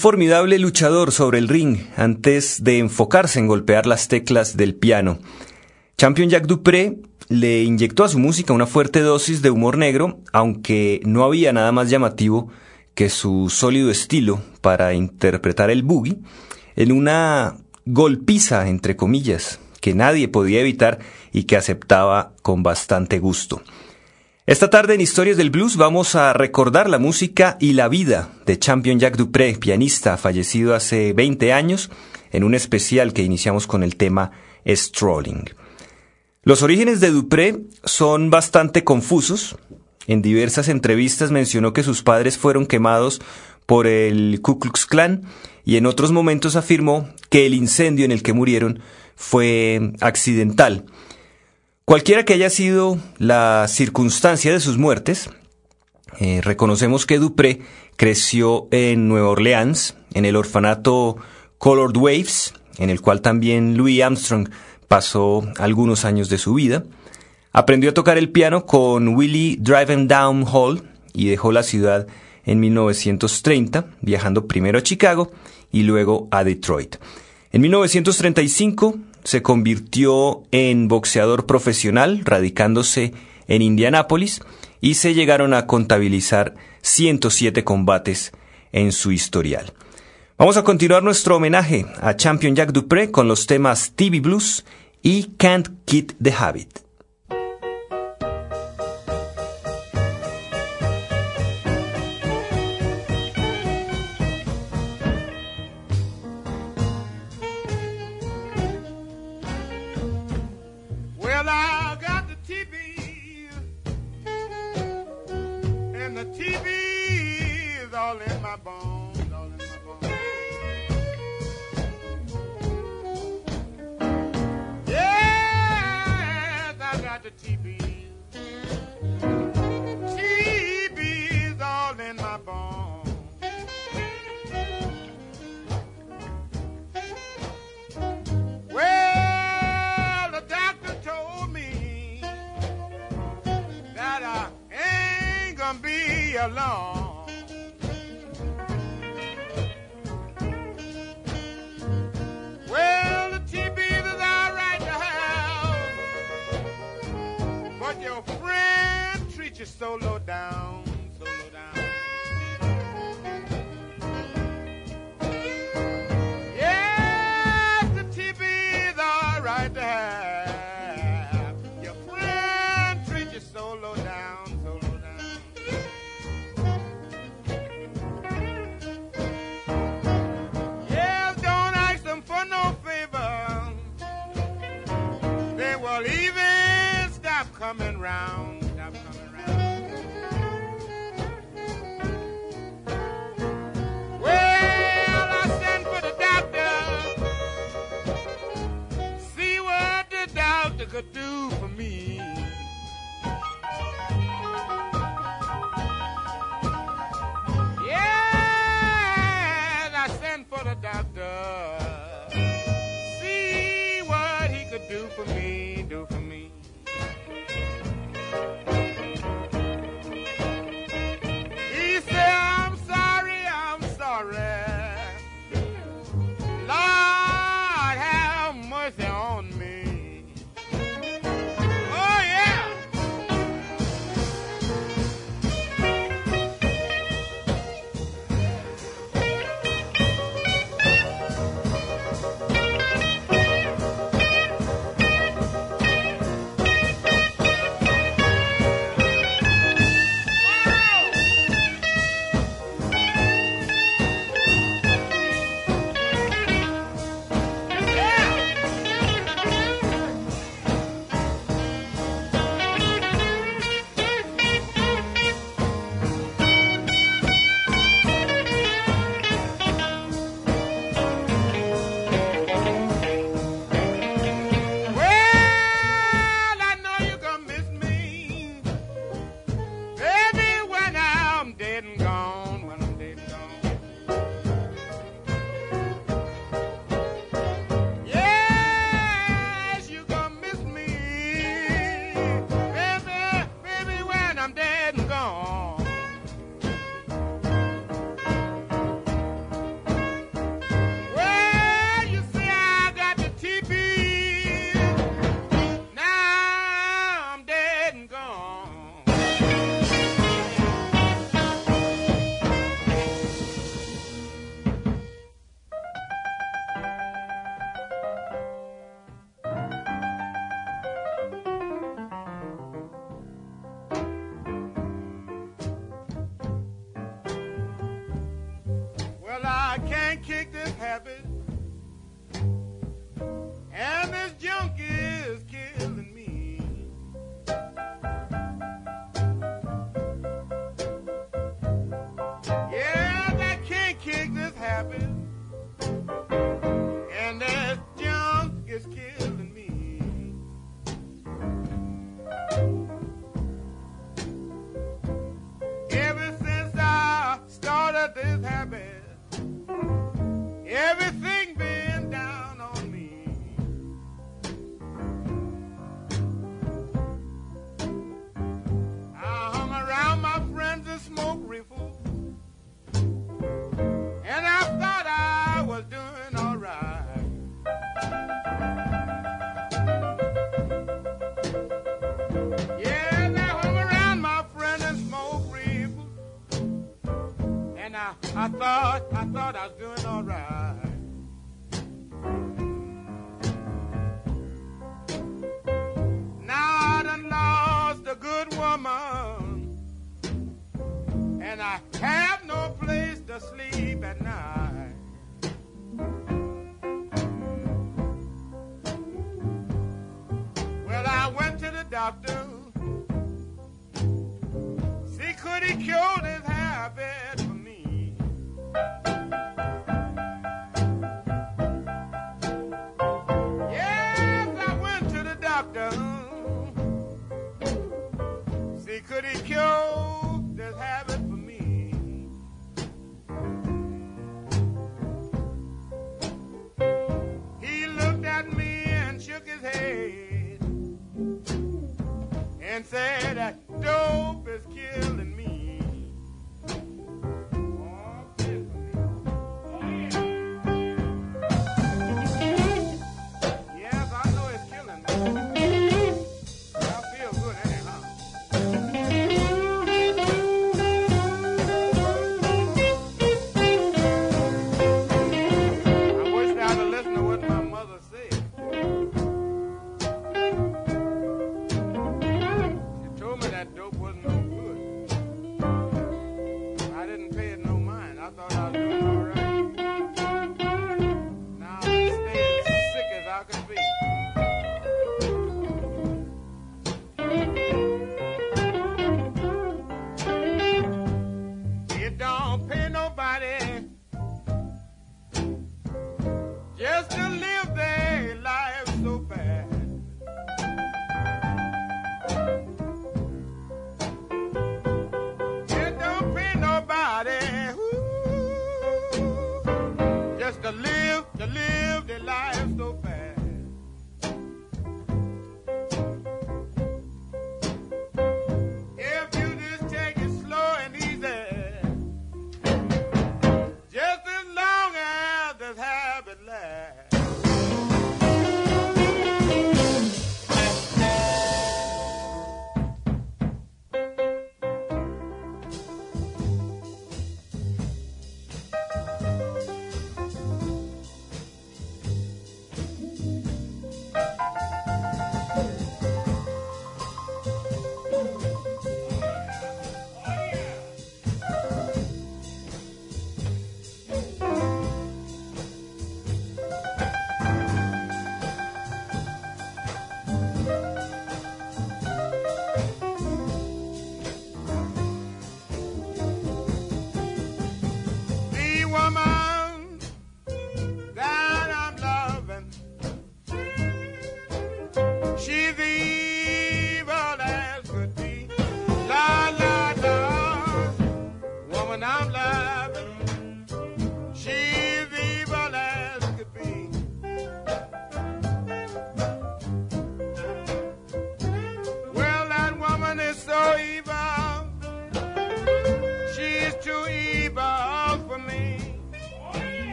formidable luchador sobre el ring antes de enfocarse en golpear las teclas del piano. Champion Jack Dupré le inyectó a su música una fuerte dosis de humor negro, aunque no había nada más llamativo que su sólido estilo para interpretar el boogie en una golpiza, entre comillas, que nadie podía evitar y que aceptaba con bastante gusto. Esta tarde en Historias del Blues vamos a recordar la música y la vida de Champion Jack Dupré, pianista fallecido hace 20 años, en un especial que iniciamos con el tema Strolling. Los orígenes de Dupré son bastante confusos. En diversas entrevistas mencionó que sus padres fueron quemados por el Ku Klux Klan y en otros momentos afirmó que el incendio en el que murieron fue accidental Cualquiera que haya sido la circunstancia de sus muertes, eh, reconocemos que Dupré creció en Nueva Orleans, en el orfanato Colored Waves, en el cual también Louis Armstrong pasó algunos años de su vida. Aprendió a tocar el piano con Willie Driving Down Hall y dejó la ciudad en 1930, viajando primero a Chicago y luego a Detroit. En 1935 se convirtió en boxeador profesional, radicándose en Indianápolis, y se llegaron a contabilizar 107 combates en su historial. Vamos a continuar nuestro homenaje a Champion Jack Dupré con los temas TV Blues y Can't Get the Habit. Along.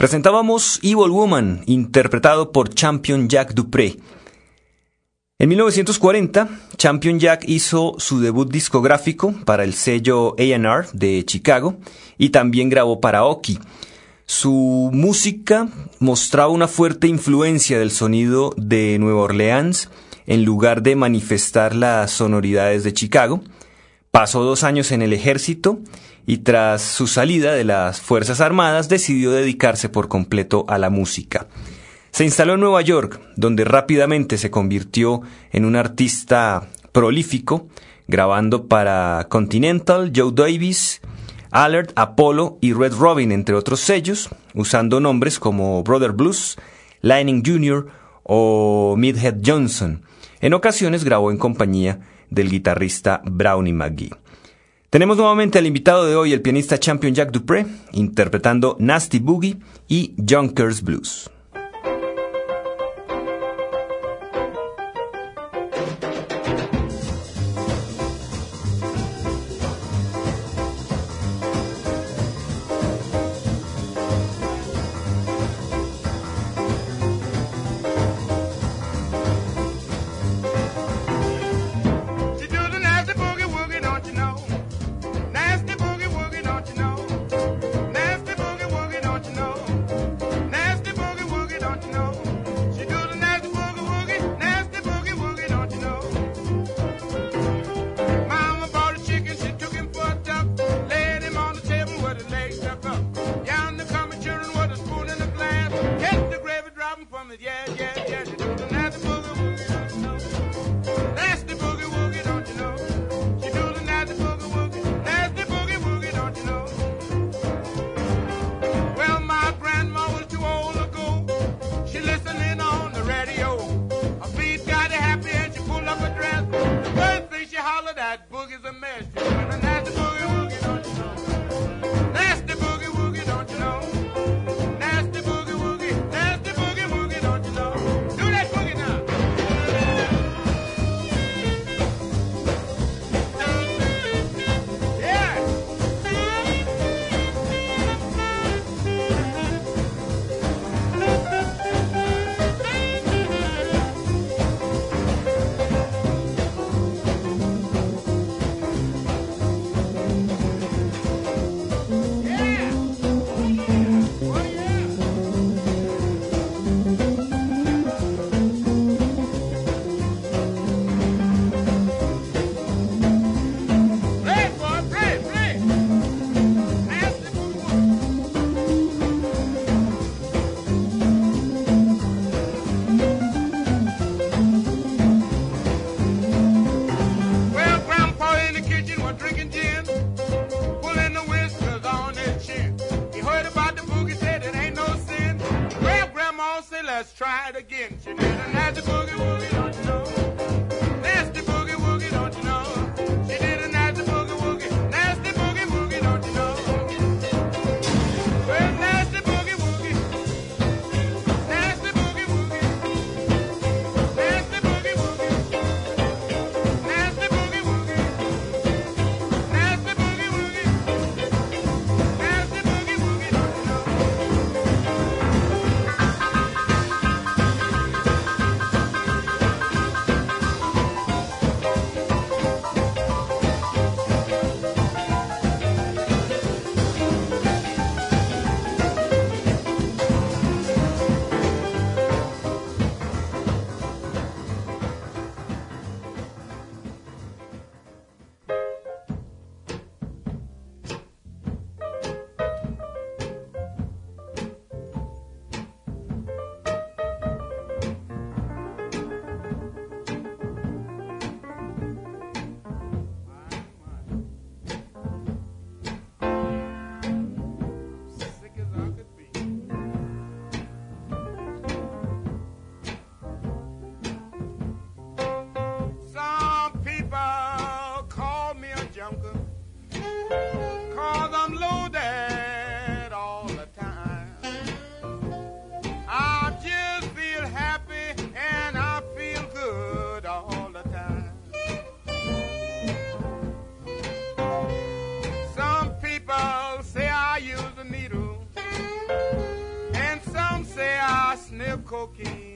Presentábamos Evil Woman, interpretado por Champion Jack Dupré. En 1940, Champion Jack hizo su debut discográfico para el sello AR de Chicago y también grabó para Oki. Su música mostraba una fuerte influencia del sonido de Nueva Orleans en lugar de manifestar las sonoridades de Chicago. Pasó dos años en el ejército y tras su salida de las Fuerzas Armadas decidió dedicarse por completo a la música. Se instaló en Nueva York, donde rápidamente se convirtió en un artista prolífico, grabando para Continental, Joe Davis, Alert, Apollo y Red Robin, entre otros sellos, usando nombres como Brother Blues, Lightning Jr. o Midhead Johnson. En ocasiones grabó en compañía del guitarrista Brownie McGee. Tenemos nuevamente al invitado de hoy, el pianista champion Jack Dupré, interpretando Nasty Boogie y Junkers Blues. Again. She did a nasty boogie woogie, cocaine.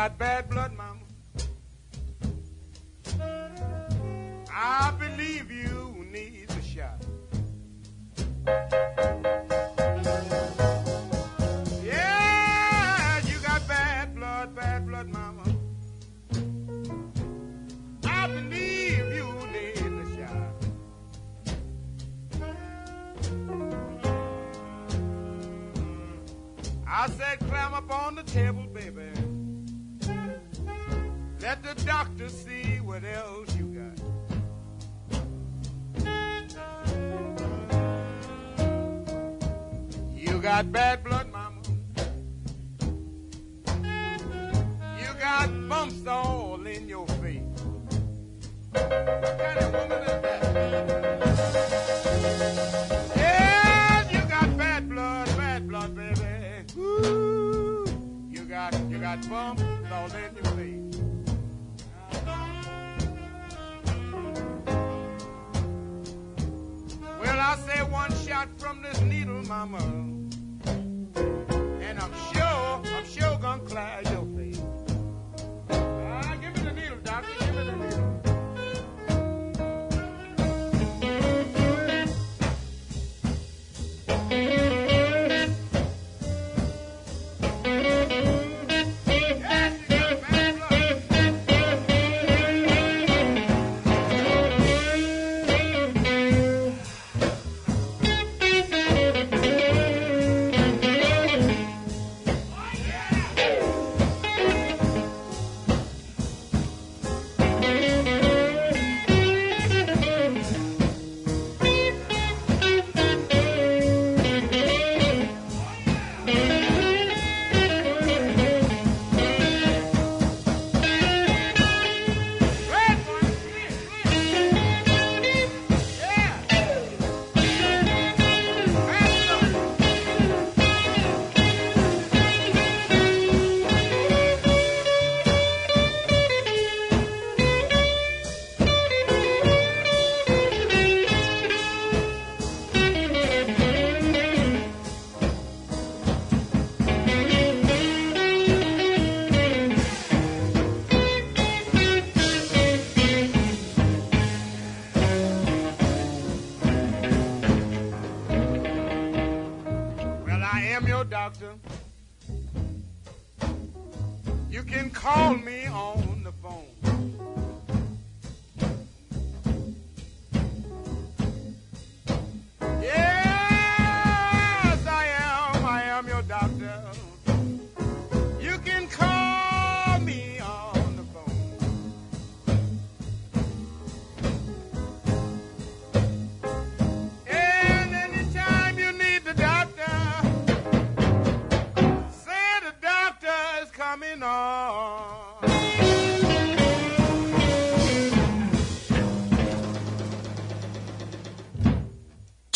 got bad blood got bad blood, mama. You got bumps all in your face. What kind of woman is that? Yes, you got bad blood, bad blood, baby. You got, you got bumps all in your face. Well, I say one shot from this needle, mama.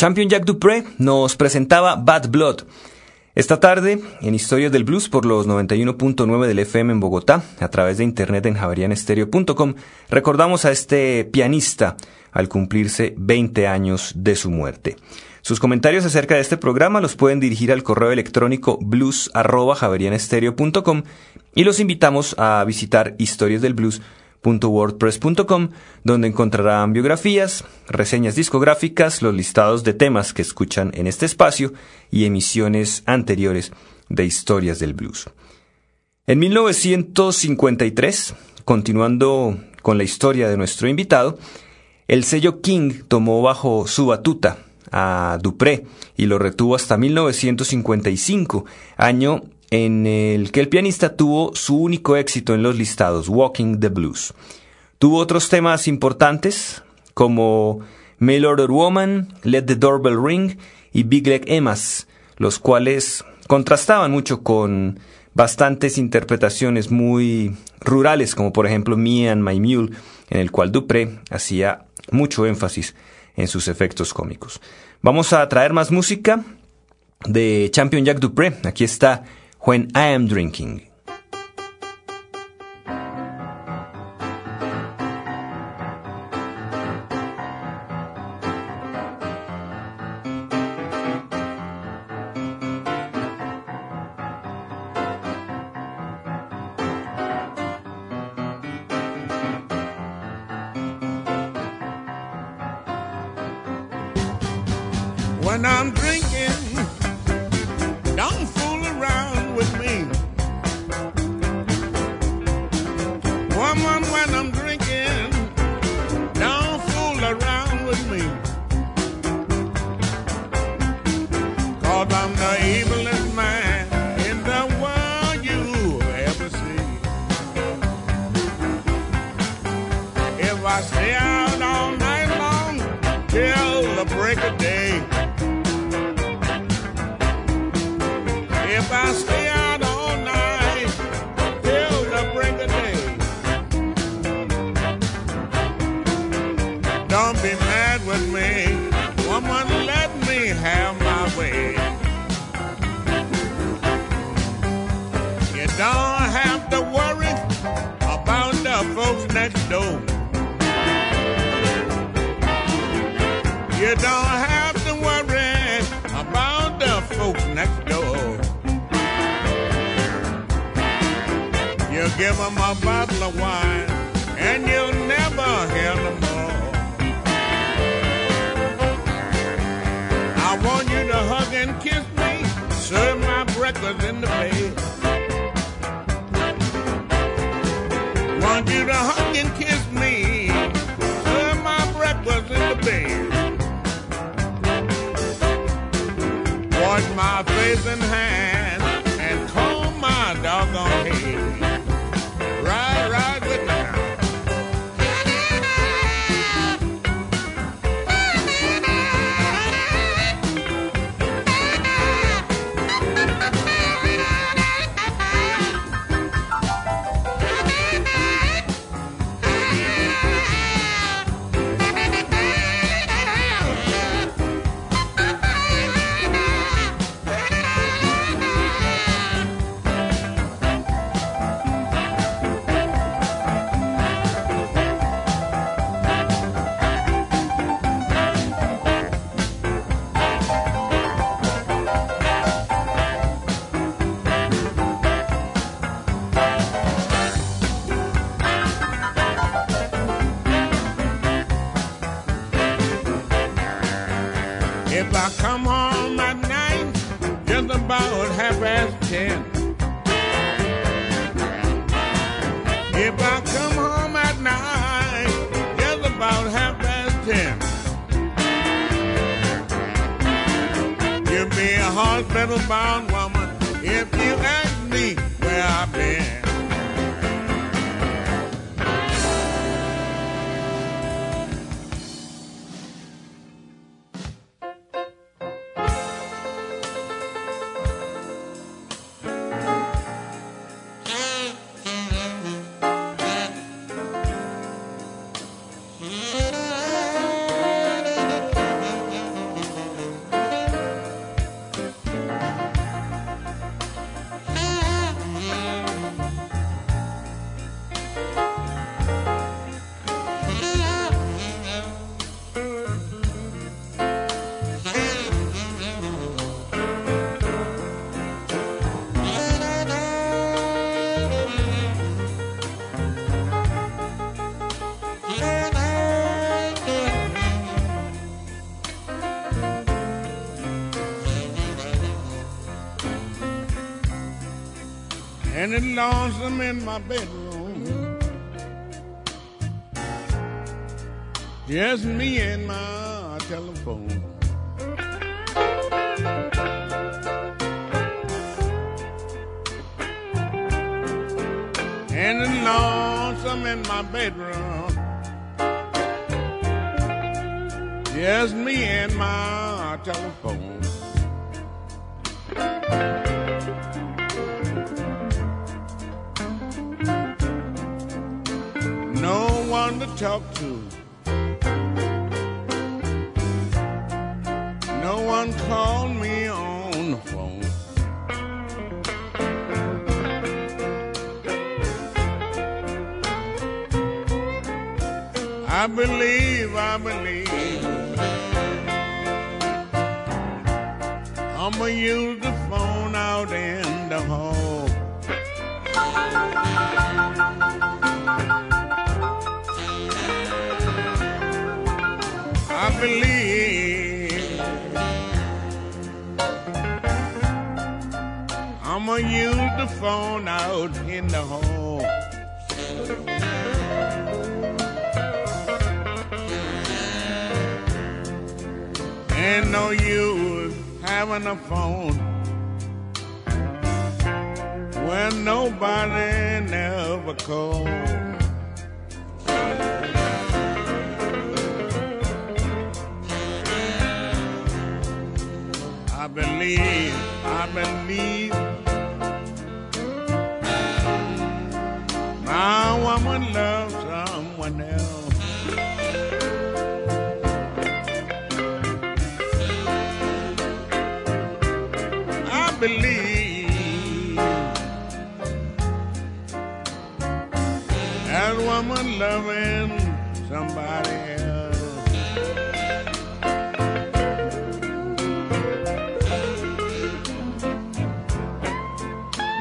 Champion Jack Dupré nos presentaba Bad Blood. Esta tarde, en Historias del Blues por los 91.9 del FM en Bogotá, a través de internet en javerianestereo.com, recordamos a este pianista al cumplirse 20 años de su muerte. Sus comentarios acerca de este programa los pueden dirigir al correo electrónico blues.javerianestereo.com y los invitamos a visitar historiasdelblues.wordpress.com donde encontrarán biografías, reseñas discográficas, los listados de temas que escuchan en este espacio y emisiones anteriores de Historias del Blues. En 1953, continuando con la historia de nuestro invitado, el sello King tomó bajo su batuta a Dupré y lo retuvo hasta 1955, año en el que el pianista tuvo su único éxito en los listados, Walking the Blues. Tuvo otros temas importantes como Mail Order Woman, Let the Doorbell Ring y Big Leg Emmas, los cuales contrastaban mucho con bastantes interpretaciones muy rurales, como por ejemplo Me and My Mule, en el cual Dupré hacía mucho énfasis en sus efectos cómicos. Vamos a traer más música de Champion Jack Dupré. Aquí está When I Am Drinking. Door. You don't have to worry about the folks next door. You give 'em a bottle of wine, and you'll never hear no more. I want you to hug and kiss me, serve my breakfast in the bed. My face and hands ten. If I come home at night, just about half past ten. You'll be a hospital bound woman if you ask me where I've been. And lonesome in my bedroom. Just me and my to talk to. No one called me on the phone. I believe, I believe. I'ma use I'ma use the phone out in the hall. Ain't no use having a phone when nobody never calls. I believe, I believe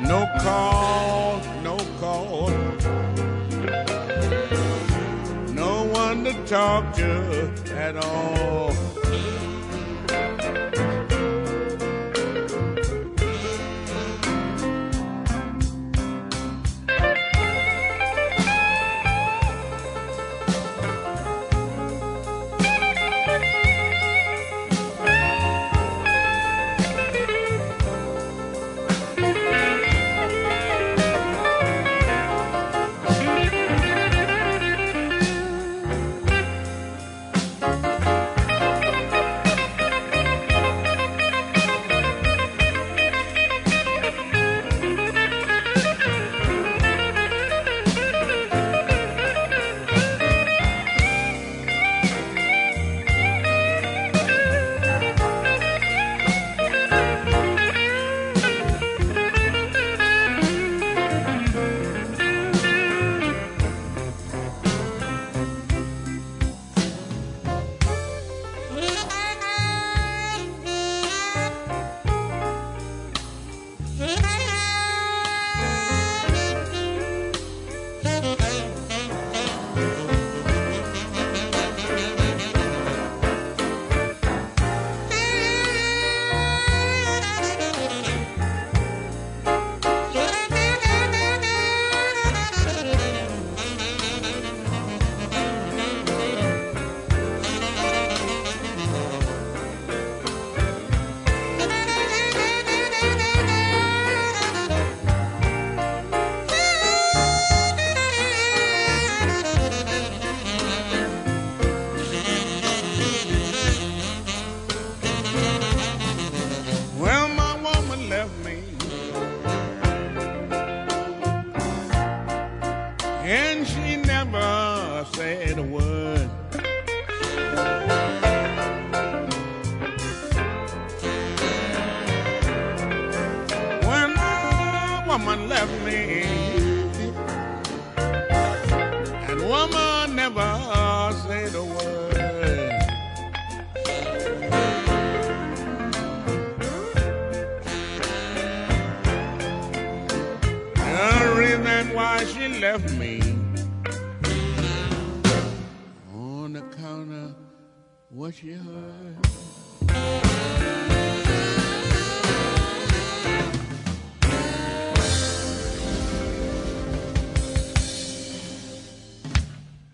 No call, no call. No one to talk to at all.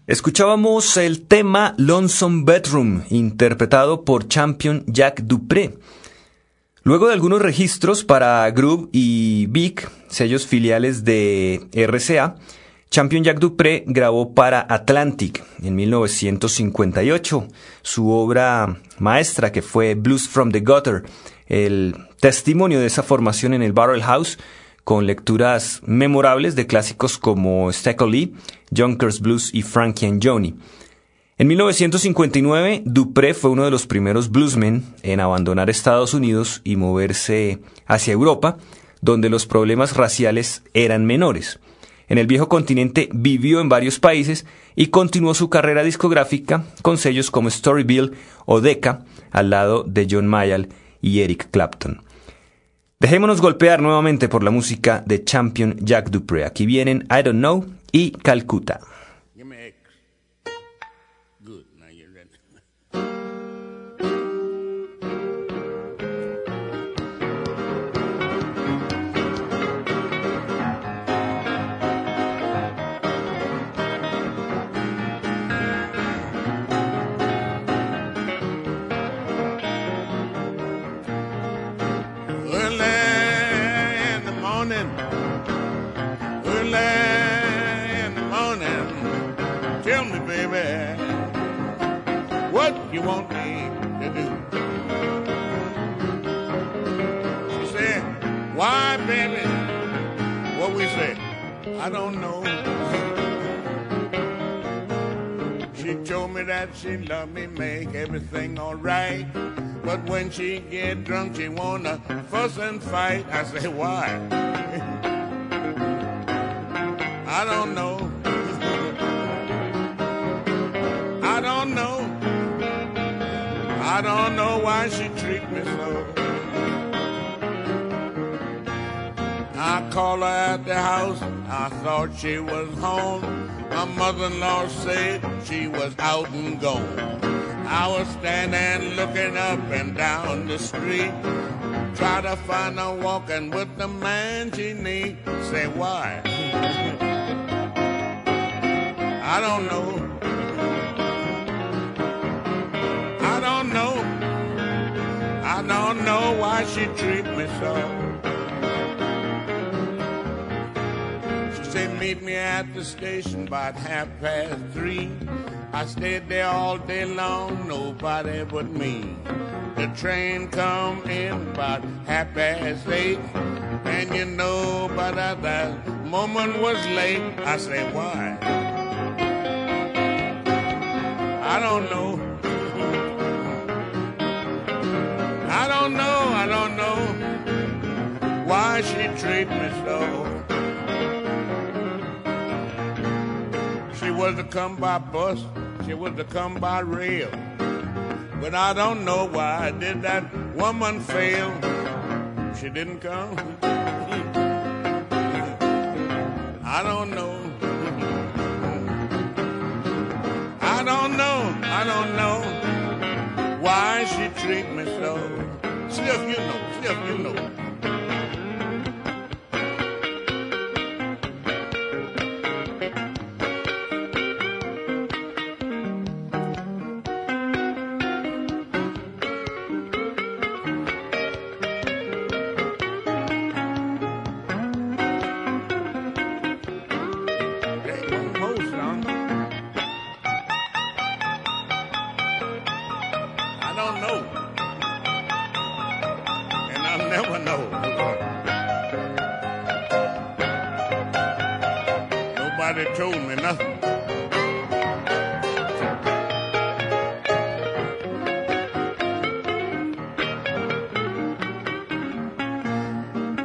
Escuchábamos el tema Lonesome Bedroom, interpretado por Champion Jack Dupré. Luego de algunos registros para Groove y Big, sellos filiales de RCA, Champion Jack Dupré grabó para Atlantic en 1958 su obra maestra que fue Blues from the Gutter, el testimonio de esa formación en el Barrel House con lecturas memorables de clásicos como Stackle Lee, Junkers Blues y Frankie and Johnny. En 1959, Dupré fue uno de los primeros bluesmen en abandonar Estados Unidos y moverse hacia Europa, donde los problemas raciales eran menores. En el viejo continente vivió en varios países y continuó su carrera discográfica con sellos como Storyville o Decca, al lado de John Mayall y Eric Clapton. Dejémonos golpear nuevamente por la música de Champion Jack Dupré. Aquí vienen I Don't Know y Calcutta. You want me to do. She said, why, baby, what we say, I don't know. She told me that she loved me, make everything alright. But when she get drunk, she wanna fuss and fight. I say, why? I don't know. I don't know. I don't know why she treat me so. I called her at the house. I thought she was home. My mother-in-law said she was out and gone. I was standing looking up and down the street. Try to find her walking with the man she need. Say why? I don't know. She treat me so. She said meet me at the station about half past three. I stayed there all day long, nobody but me. The train come in about half past eight, and you know, but at that moment was late. I say why? I don't know. Don't know, I don't know why she treat me so. She was to come by bus, she was to come by rail. But I don't know why did that woman fail. She didn't come. I don't know. I don't know, I don't know why she treat me so. If you know, if you know. nobody told me nothing.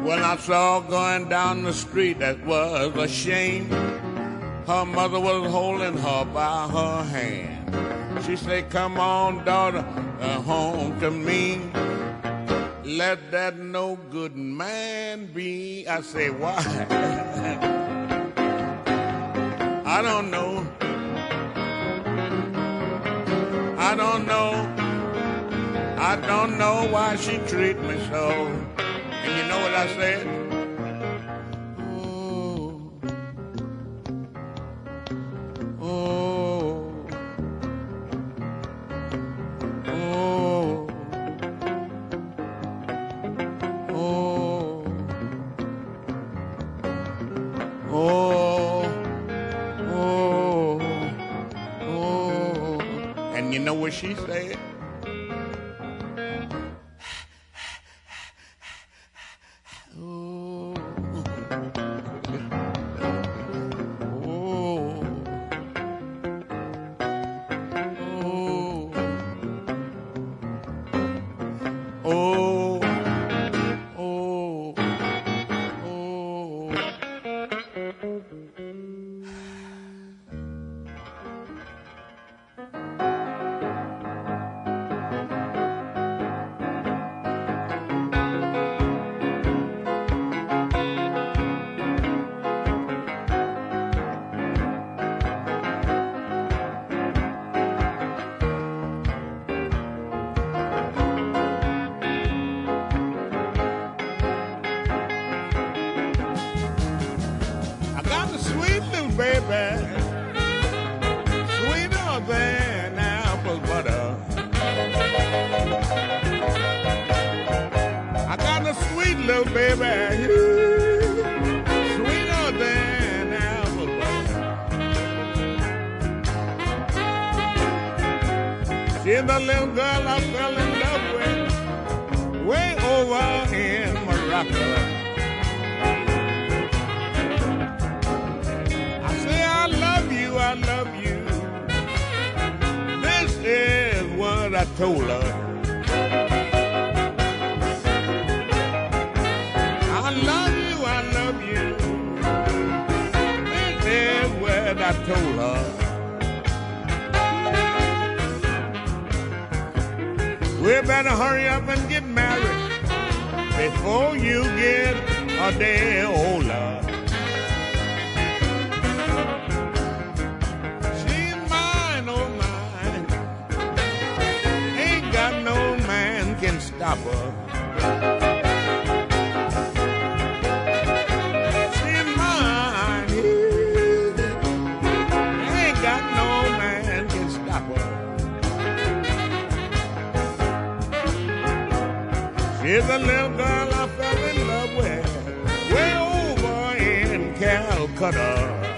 When I saw going down the street, that was a shame. Her mother was holding her by her hand. She said, Come on, daughter, uh, home to me. Let that no good man be. I say, Why? I don't know. I don't know. I don't know why she treat me so. And you know what I said? She said? The little girl I fell in love with, way over in Morocco. I say I love you, I love you. This is what I told her. Better hurry up and get married before you get a day older. She's mine, oh mine. Ain't got no man can stop her. Calcutta.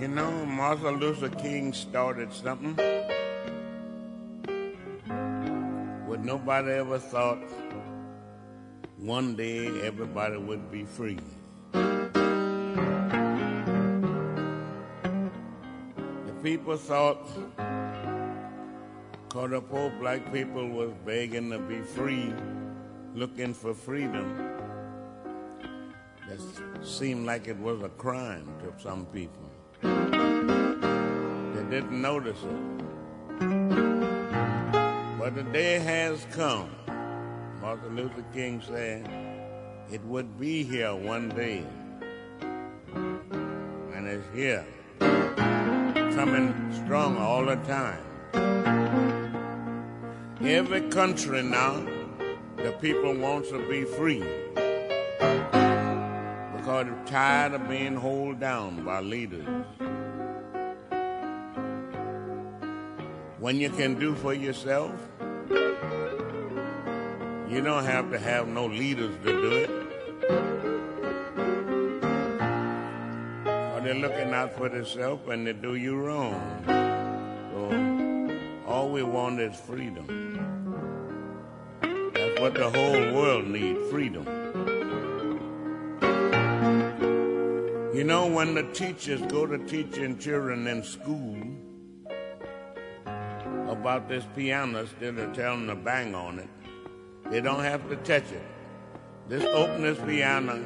You know, Martin Luther King started something what nobody ever thought one day everybody would be free. The people thought cause the poor black people was begging to be free, looking for freedom. That seemed like it was a crime to some people. Didn't notice it. But the day has come. Martin Luther King said it would be here one day. And it's here. Coming strong all the time. Every country now, the people wants to be free. Because they're tired of being held down by leaders. When you can do for yourself, you don't have to have no leaders to do it. Or they're looking out for themselves and they do you wrong. So all we want is freedom. That's what the whole world needs, freedom. You know, when the teachers go to teaching children in school this piano, instead of telling them to bang on it, they don't have to touch it. Just open this piano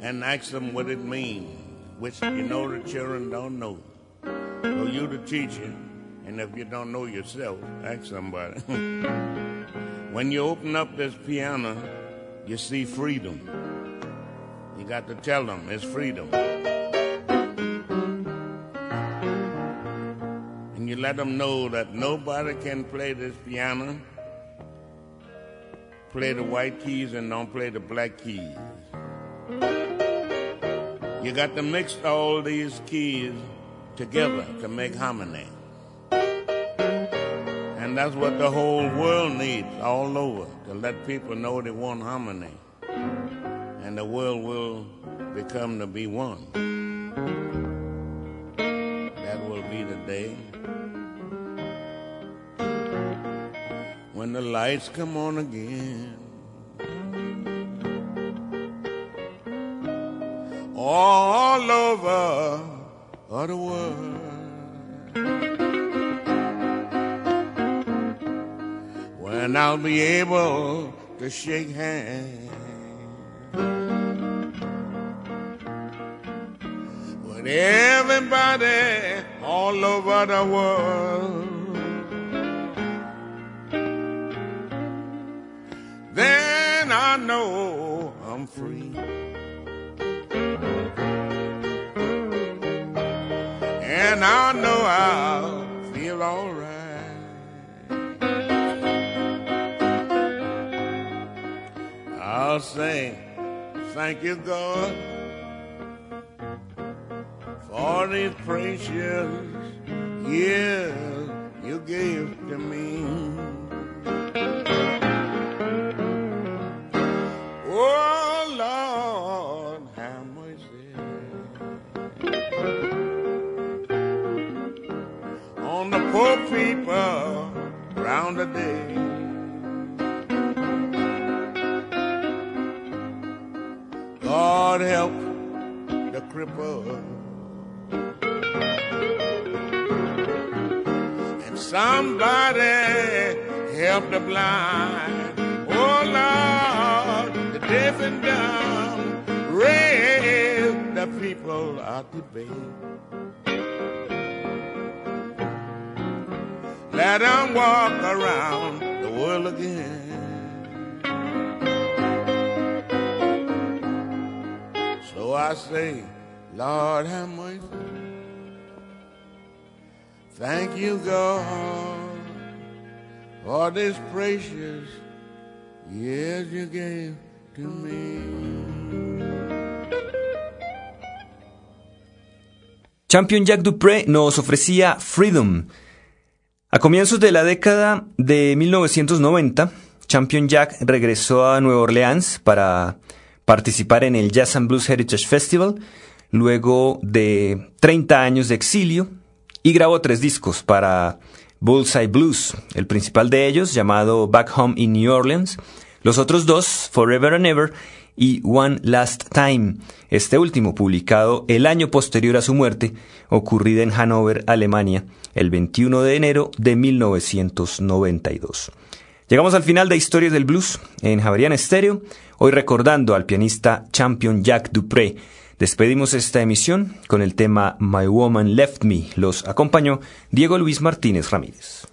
and ask them what it means, which you know the children don't know. So you the teacher, and if you don't know yourself, ask somebody. when you open up this piano, you see freedom. You got to tell them it's freedom. Let them know that nobody can play this piano play the white keys and don't play the black keys. You got to mix all these keys together to make harmony. And that's what the whole world needs all over to let people know they want harmony. And the world will become to be one. When the lights come on again. All over the world. When I'll be able to shake hands with everybody all over the world. Know I'm free. And I know I'll feel alright. I'll say, thank you, God, for these precious years you gave to me. Round the day. God help the cripple and somebody help the blind. Oh Lord, the deaf and dumb, raise the people out the bed. Let them walk around the world again. So I say, Lord have mercy. Thank you, God, for this precious years you gave to me. Champion Jack Dupree nos ofrecía Freedom. A comienzos de la década de 1990, Champion Jack regresó a Nueva Orleans para participar en el Jazz and Blues Heritage Festival, luego de 30 años de exilio y grabó tres discos para Bullseye Blues, el principal de ellos llamado Back Home in New Orleans, los otros dos, Forever and Ever y One Last Time, este último publicado el año posterior a su muerte, ocurrida en Hannover, Alemania, el 21 de enero de 1992. Llegamos al final de Historias del Blues en Javerian Estéreo, hoy recordando al pianista Champion Jack Dupré. Despedimos esta emisión con el tema My Woman Left Me. Los acompañó Diego Luis Martínez Ramírez.